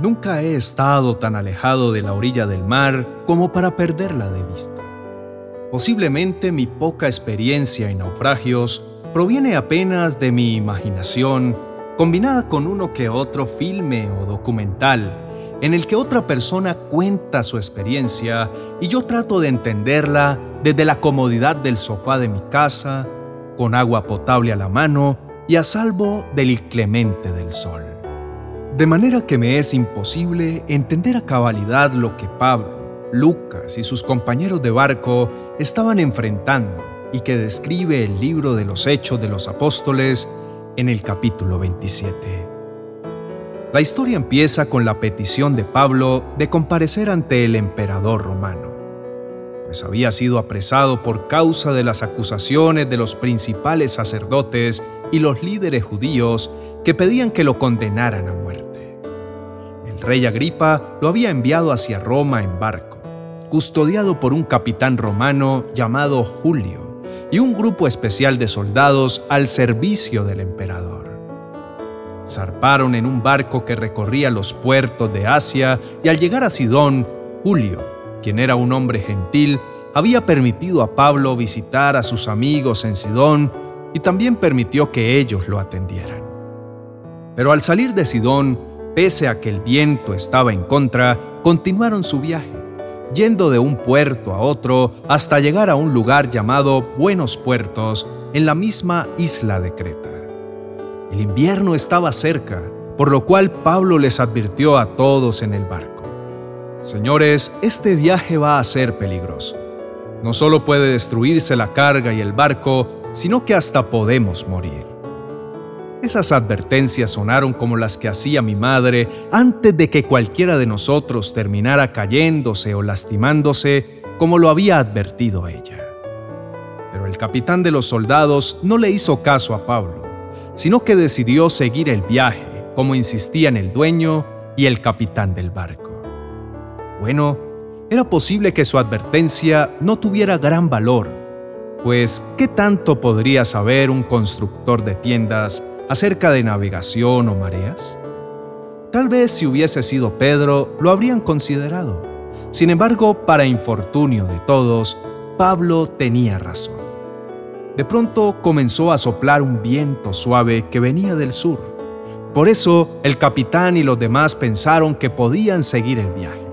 Nunca he estado tan alejado de la orilla del mar como para perderla de vista. Posiblemente mi poca experiencia en naufragios proviene apenas de mi imaginación, combinada con uno que otro filme o documental, en el que otra persona cuenta su experiencia y yo trato de entenderla desde la comodidad del sofá de mi casa, con agua potable a la mano y a salvo del inclemente del sol. De manera que me es imposible entender a cabalidad lo que Pablo, Lucas y sus compañeros de barco estaban enfrentando y que describe el libro de los Hechos de los Apóstoles en el capítulo 27. La historia empieza con la petición de Pablo de comparecer ante el emperador romano, pues había sido apresado por causa de las acusaciones de los principales sacerdotes y los líderes judíos que pedían que lo condenaran a muerte. El rey Agripa lo había enviado hacia Roma en barco, custodiado por un capitán romano llamado Julio y un grupo especial de soldados al servicio del emperador. Zarparon en un barco que recorría los puertos de Asia y al llegar a Sidón, Julio, quien era un hombre gentil, había permitido a Pablo visitar a sus amigos en Sidón y también permitió que ellos lo atendieran. Pero al salir de Sidón, pese a que el viento estaba en contra, continuaron su viaje, yendo de un puerto a otro hasta llegar a un lugar llamado Buenos Puertos en la misma isla de Creta. El invierno estaba cerca, por lo cual Pablo les advirtió a todos en el barco. Señores, este viaje va a ser peligroso. No solo puede destruirse la carga y el barco, sino que hasta podemos morir. Esas advertencias sonaron como las que hacía mi madre antes de que cualquiera de nosotros terminara cayéndose o lastimándose como lo había advertido ella. Pero el capitán de los soldados no le hizo caso a Pablo, sino que decidió seguir el viaje, como insistían el dueño y el capitán del barco. Bueno, era posible que su advertencia no tuviera gran valor, pues, ¿qué tanto podría saber un constructor de tiendas acerca de navegación o mareas? Tal vez si hubiese sido Pedro, lo habrían considerado. Sin embargo, para infortunio de todos, Pablo tenía razón. De pronto comenzó a soplar un viento suave que venía del sur. Por eso el capitán y los demás pensaron que podían seguir el viaje.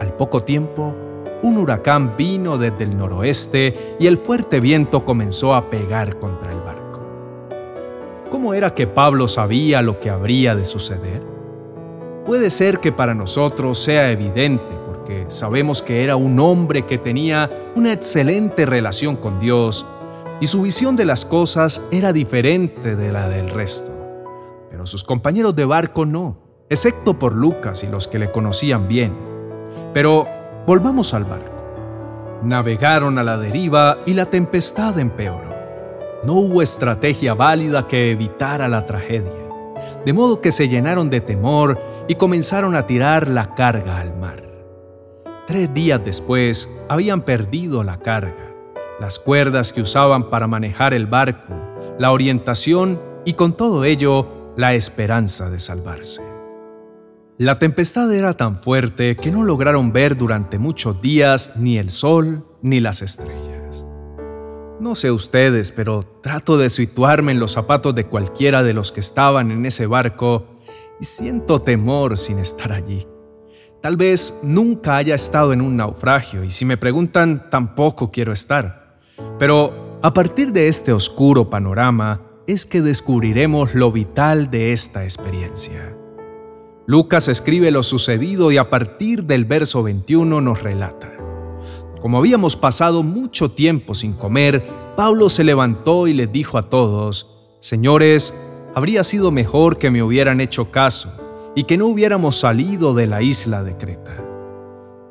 Al poco tiempo, un huracán vino desde el noroeste y el fuerte viento comenzó a pegar contra el. ¿Cómo era que Pablo sabía lo que habría de suceder? Puede ser que para nosotros sea evidente porque sabemos que era un hombre que tenía una excelente relación con Dios y su visión de las cosas era diferente de la del resto. Pero sus compañeros de barco no, excepto por Lucas y los que le conocían bien. Pero Volvamos al barco. Navegaron a la deriva y la tempestad empeoró. No hubo estrategia válida que evitara la tragedia, de modo que se llenaron de temor y comenzaron a tirar la carga al mar. Tres días después habían perdido la carga, las cuerdas que usaban para manejar el barco, la orientación y con todo ello la esperanza de salvarse. La tempestad era tan fuerte que no lograron ver durante muchos días ni el sol ni las estrellas. No sé ustedes, pero trato de situarme en los zapatos de cualquiera de los que estaban en ese barco y siento temor sin estar allí. Tal vez nunca haya estado en un naufragio y si me preguntan tampoco quiero estar. Pero a partir de este oscuro panorama es que descubriremos lo vital de esta experiencia. Lucas escribe lo sucedido y a partir del verso 21 nos relata. Como habíamos pasado mucho tiempo sin comer, Pablo se levantó y les dijo a todos, Señores, habría sido mejor que me hubieran hecho caso y que no hubiéramos salido de la isla de Creta.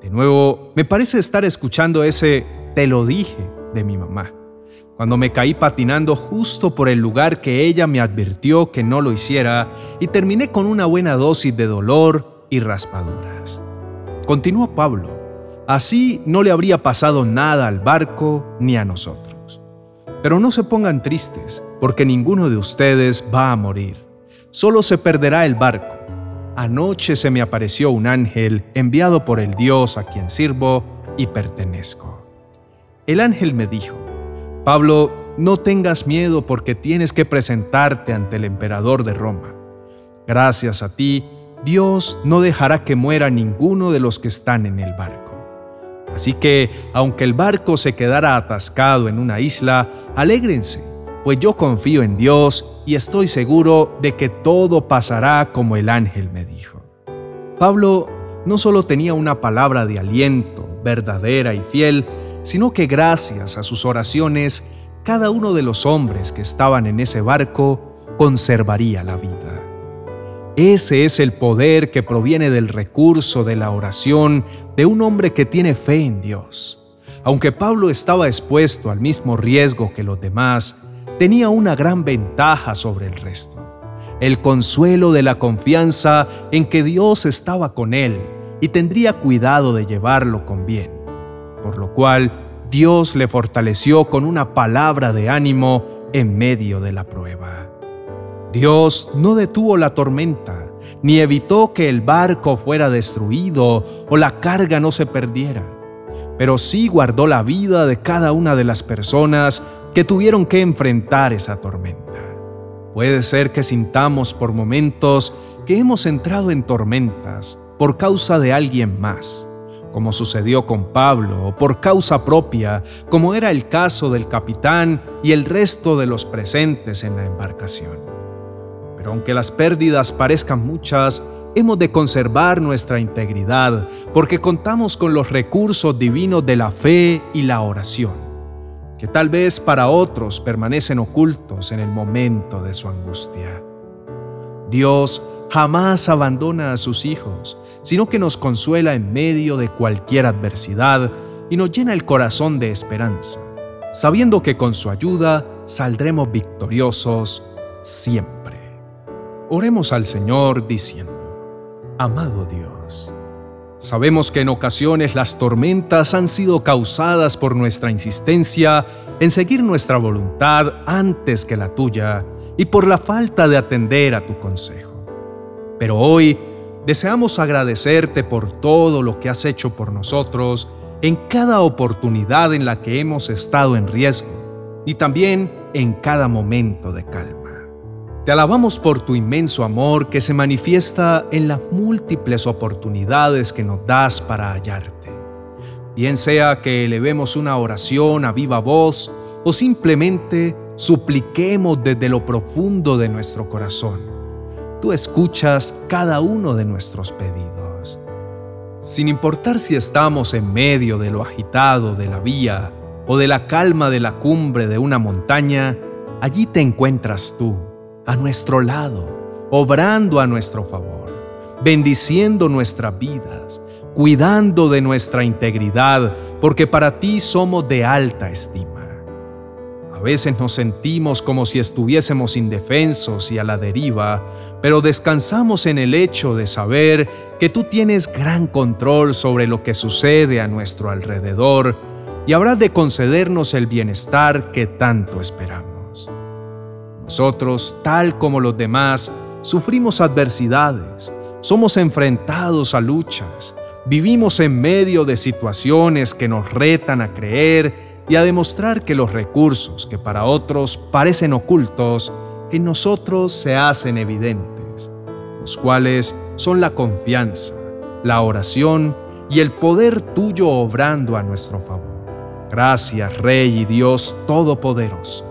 De nuevo, me parece estar escuchando ese te lo dije de mi mamá cuando me caí patinando justo por el lugar que ella me advirtió que no lo hiciera y terminé con una buena dosis de dolor y raspaduras. Continuó Pablo, así no le habría pasado nada al barco ni a nosotros. Pero no se pongan tristes, porque ninguno de ustedes va a morir, solo se perderá el barco. anoche se me apareció un ángel enviado por el Dios a quien sirvo y pertenezco. El ángel me dijo, Pablo, no tengas miedo porque tienes que presentarte ante el emperador de Roma. Gracias a ti, Dios no dejará que muera ninguno de los que están en el barco. Así que, aunque el barco se quedara atascado en una isla, alégrense, pues yo confío en Dios y estoy seguro de que todo pasará como el ángel me dijo. Pablo no solo tenía una palabra de aliento, verdadera y fiel, sino que gracias a sus oraciones, cada uno de los hombres que estaban en ese barco conservaría la vida. Ese es el poder que proviene del recurso de la oración de un hombre que tiene fe en Dios. Aunque Pablo estaba expuesto al mismo riesgo que los demás, tenía una gran ventaja sobre el resto. El consuelo de la confianza en que Dios estaba con él y tendría cuidado de llevarlo con bien. Por lo cual, Dios le fortaleció con una palabra de ánimo en medio de la prueba. Dios no detuvo la tormenta, ni evitó que el barco fuera destruido o la carga no se perdiera, pero sí guardó la vida de cada una de las personas que tuvieron que enfrentar esa tormenta. Puede ser que sintamos por momentos que hemos entrado en tormentas por causa de alguien más, como sucedió con Pablo, o por causa propia, como era el caso del capitán y el resto de los presentes en la embarcación. Pero aunque las pérdidas parezcan muchas, hemos de conservar nuestra integridad porque contamos con los recursos divinos de la fe y la oración, que tal vez para otros permanecen ocultos en el momento de su angustia. Dios jamás abandona a sus hijos, sino que nos consuela en medio de cualquier adversidad y nos llena el corazón de esperanza, sabiendo que con su ayuda saldremos victoriosos siempre. Oremos al Señor diciendo, Amado Dios, sabemos que en ocasiones las tormentas han sido causadas por nuestra insistencia en seguir nuestra voluntad antes que la tuya y por la falta de atender a tu consejo. Pero hoy deseamos agradecerte por todo lo que has hecho por nosotros en cada oportunidad en la que hemos estado en riesgo y también en cada momento de calma. Te alabamos por tu inmenso amor que se manifiesta en las múltiples oportunidades que nos das para hallarte. Bien sea que elevemos una oración a viva voz o simplemente supliquemos desde lo profundo de nuestro corazón. Tú escuchas cada uno de nuestros pedidos. Sin importar si estamos en medio de lo agitado de la vía o de la calma de la cumbre de una montaña, allí te encuentras tú a nuestro lado, obrando a nuestro favor, bendiciendo nuestras vidas, cuidando de nuestra integridad, porque para ti somos de alta estima. A veces nos sentimos como si estuviésemos indefensos y a la deriva, pero descansamos en el hecho de saber que tú tienes gran control sobre lo que sucede a nuestro alrededor y habrás de concedernos el bienestar que tanto esperamos. Nosotros, tal como los demás, sufrimos adversidades, somos enfrentados a luchas, vivimos en medio de situaciones que nos retan a creer y a demostrar que los recursos que para otros parecen ocultos, en nosotros se hacen evidentes, los cuales son la confianza, la oración y el poder tuyo obrando a nuestro favor. Gracias, Rey y Dios Todopoderoso